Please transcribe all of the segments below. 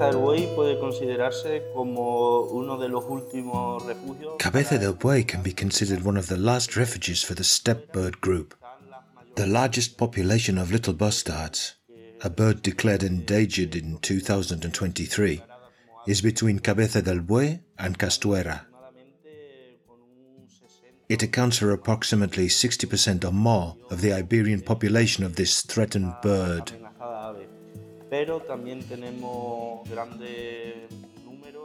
Cabeza del Buey puede considerarse como uno de los últimos refugios. Cabeza del Buey can be considered one of the last refuges for the steppe bird group. The largest population of little bustards, a bird declared endangered in 2023, is between Cabeza del Buey and Castuera. It accounts for approximately 60% or more of the Iberian population of this threatened bird.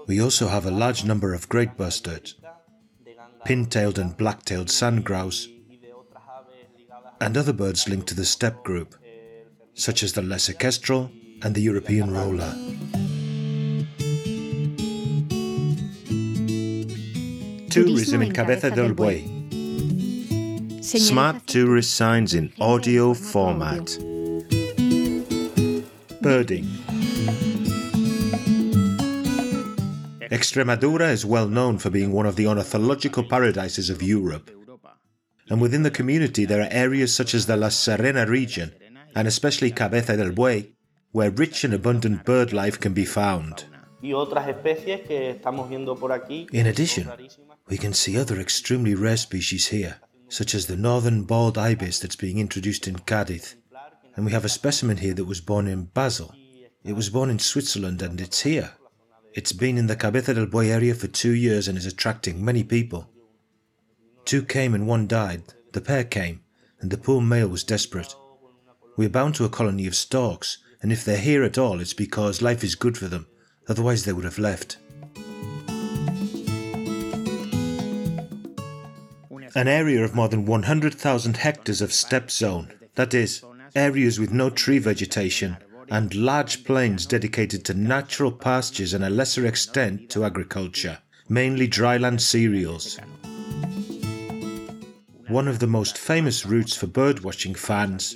We also have a large number of great bustards, pin-tailed and black-tailed sand grouse, and other birds linked to the steppe group, such as the lesser kestrel and the European roller. Tourism in Cabeza del Buey. Smart tourist signs in audio format. Birding. Extremadura is well known for being one of the ornithological paradises of Europe. And within the community, there are areas such as the La Serena region, and especially Cabeza del Buey, where rich and abundant bird life can be found. In addition, we can see other extremely rare species here, such as the northern bald ibis that's being introduced in Cadiz, and we have a specimen here that was born in Basel. It was born in Switzerland and it's here. It's been in the Cabeza del Buey area for two years and is attracting many people. Two came and one died. The pair came, and the poor male was desperate. We're bound to a colony of storks, and if they're here at all, it's because life is good for them, otherwise, they would have left. An area of more than 100,000 hectares of steppe zone, that is, areas with no tree vegetation, and large plains dedicated to natural pastures and a lesser extent to agriculture, mainly dryland cereals. One of the most famous routes for birdwatching fans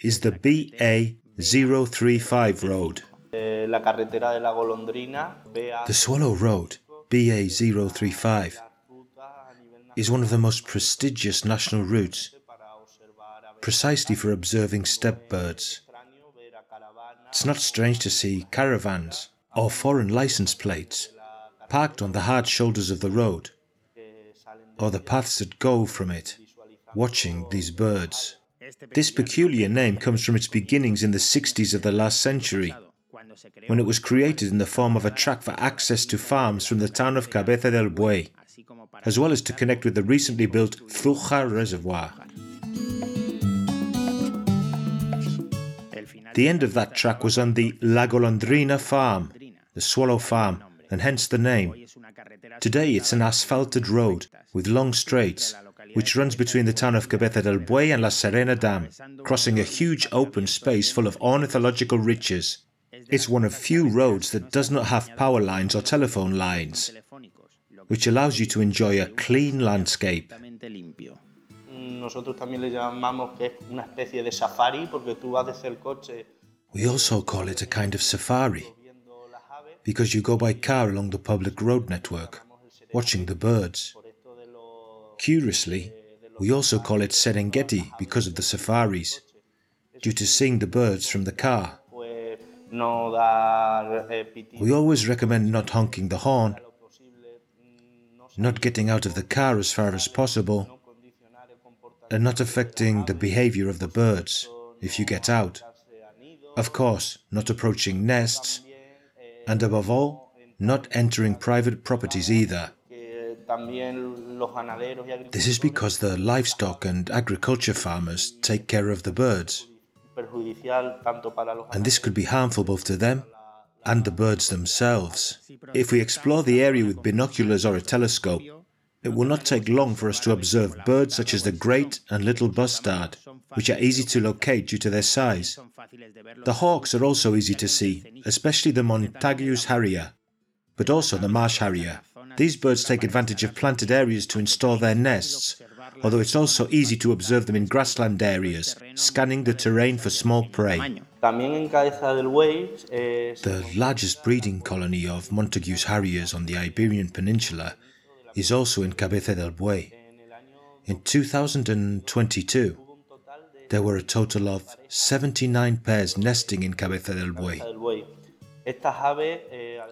is the BA 035 road. The Swallow Road, BA 035, is one of the most prestigious national routes precisely for observing steppe birds. It's not strange to see caravans or foreign license plates parked on the hard shoulders of the road or the paths that go from it, watching these birds. This peculiar name comes from its beginnings in the 60s of the last century, when it was created in the form of a track for access to farms from the town of Cabeza del Buey, as well as to connect with the recently built Zújar Reservoir. The end of that track was on the La Golondrina farm, the swallow farm, and hence the name. Today it's an asphalted road with long straights, which runs between the town of Cabeza del Buey and La Serena Dam, crossing a huge open space full of ornithological riches. It's one of few roads that does not have power lines or telephone lines, which allows you to enjoy a clean landscape. Nosotros también le llamamos que es una especie de safari porque tú vas desde el coche. We also call it a kind of safari because you go by car along the public road network, watching the birds. Curiously, we also call it Serengeti because of the safaris, due to seeing the birds from the car. Eh, we always recommend not honking the horn, mm, not getting out of the car as far as possible, and not affecting the behavior of the birds if you get out. Of course, not approaching nests, and above all, not entering private properties either. This is because the livestock and agriculture farmers take care of the birds. And this could be harmful both to them and the birds themselves. If we explore the area with binoculars or a telescope, it will not take long for us to observe birds such as the great and little bustard, which are easy to locate due to their size. The hawks are also easy to see, especially the Montagu's harrier, but also the marsh harrier. These birds take advantage of planted areas to install their nests, although it's also easy to observe them in grassland areas, scanning the terrain for small prey. The largest breeding colony of Montagu's harriers on the Iberian Peninsula is also in Cabeza del Buey. In 2022, there were a total of 79 pairs nesting in Cabeza del Buey.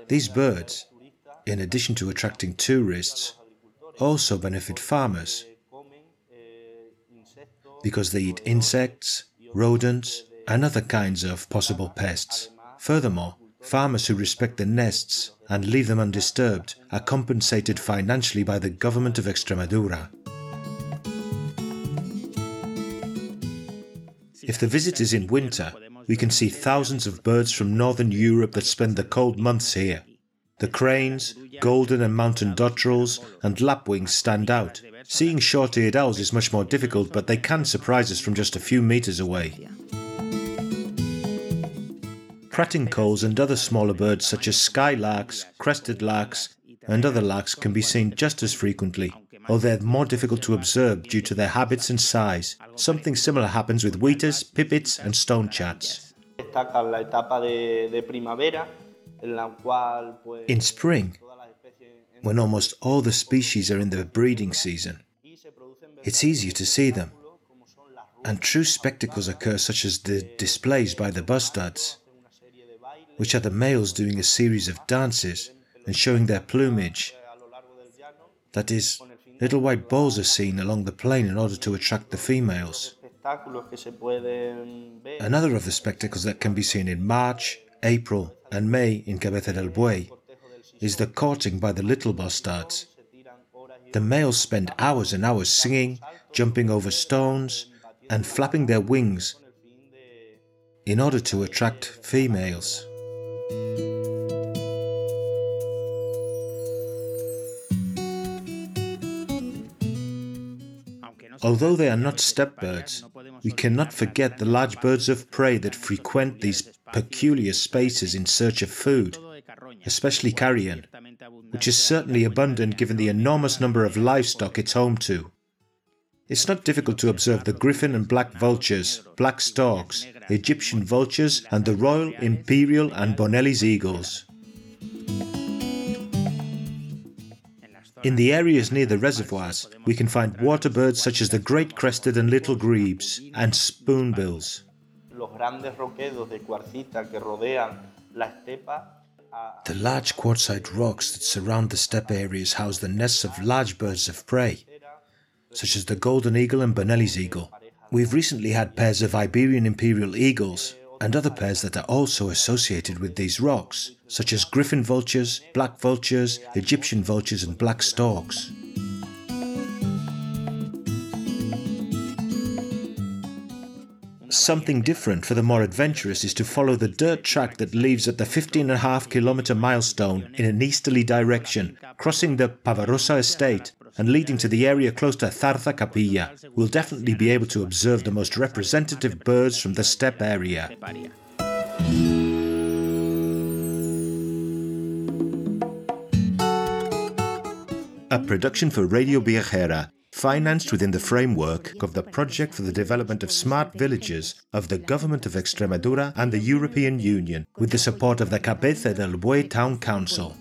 These birds, in addition to attracting tourists, also benefit farmers because they eat insects, rodents, and other kinds of possible pests. Furthermore, farmers who respect the nests and leave them undisturbed are compensated financially by the government of Extremadura. If the visit is in winter, we can see thousands of birds from northern Europe that spend the cold months here. The cranes, golden and mountain dotterels, and lapwings stand out. Seeing short-eared owls is much more difficult, but they can surprise us from just a few meters away. Pratincoles and other smaller birds such as skylarks, crested larks, and other larks can be seen just as frequently, although they're more difficult to observe due to their habits and size. Something similar happens with wheatears, pipits, and stonechats. In spring, when almost all the species are in their breeding season, it's easier to see them, and true spectacles occur such as the displays by the bustards which are the males doing a series of dances and showing their plumage. That is, little white balls are seen along the plain in order to attract the females. Another of the spectacles that can be seen in March, April, and May in Cabeza del Buey is the courting by the little bustards. The males spend hours and hours singing, jumping over stones, and flapping their wings in order to attract females. Although they are not steppe birds, we cannot forget the large birds of prey that frequent these peculiar spaces in search of food, especially carrion, which is certainly abundant given the enormous number of livestock it's home to. It's not difficult to observe the griffon and black vultures, black storks, Egyptian vultures, and the royal, imperial, and Bonelli's eagles. In the areas near the reservoirs, we can find water birds such as the great crested and little grebes and spoonbills. The large quartzite rocks that surround the steppe areas house the nests of large birds of prey, such as the golden eagle and Bonelli's eagle. We've recently had pairs of Iberian imperial eagles and other pairs that are also associated with these rocks, such as griffon vultures, black vultures, Egyptian vultures, and black storks. Something different for the more adventurous is to follow the dirt track that leaves at the 15.5 kilometre milestone in an easterly direction, crossing the Pavarosa estate and leading to the area close to Zarza Capilla. We'll definitely be able to observe the most representative birds from the steppe area. A production for Radio Viajera, financed within the framework of the Project for the Development of Smart Villages of the Government of Extremadura and the European Union, with the support of the Cabeza del Buey Town Council.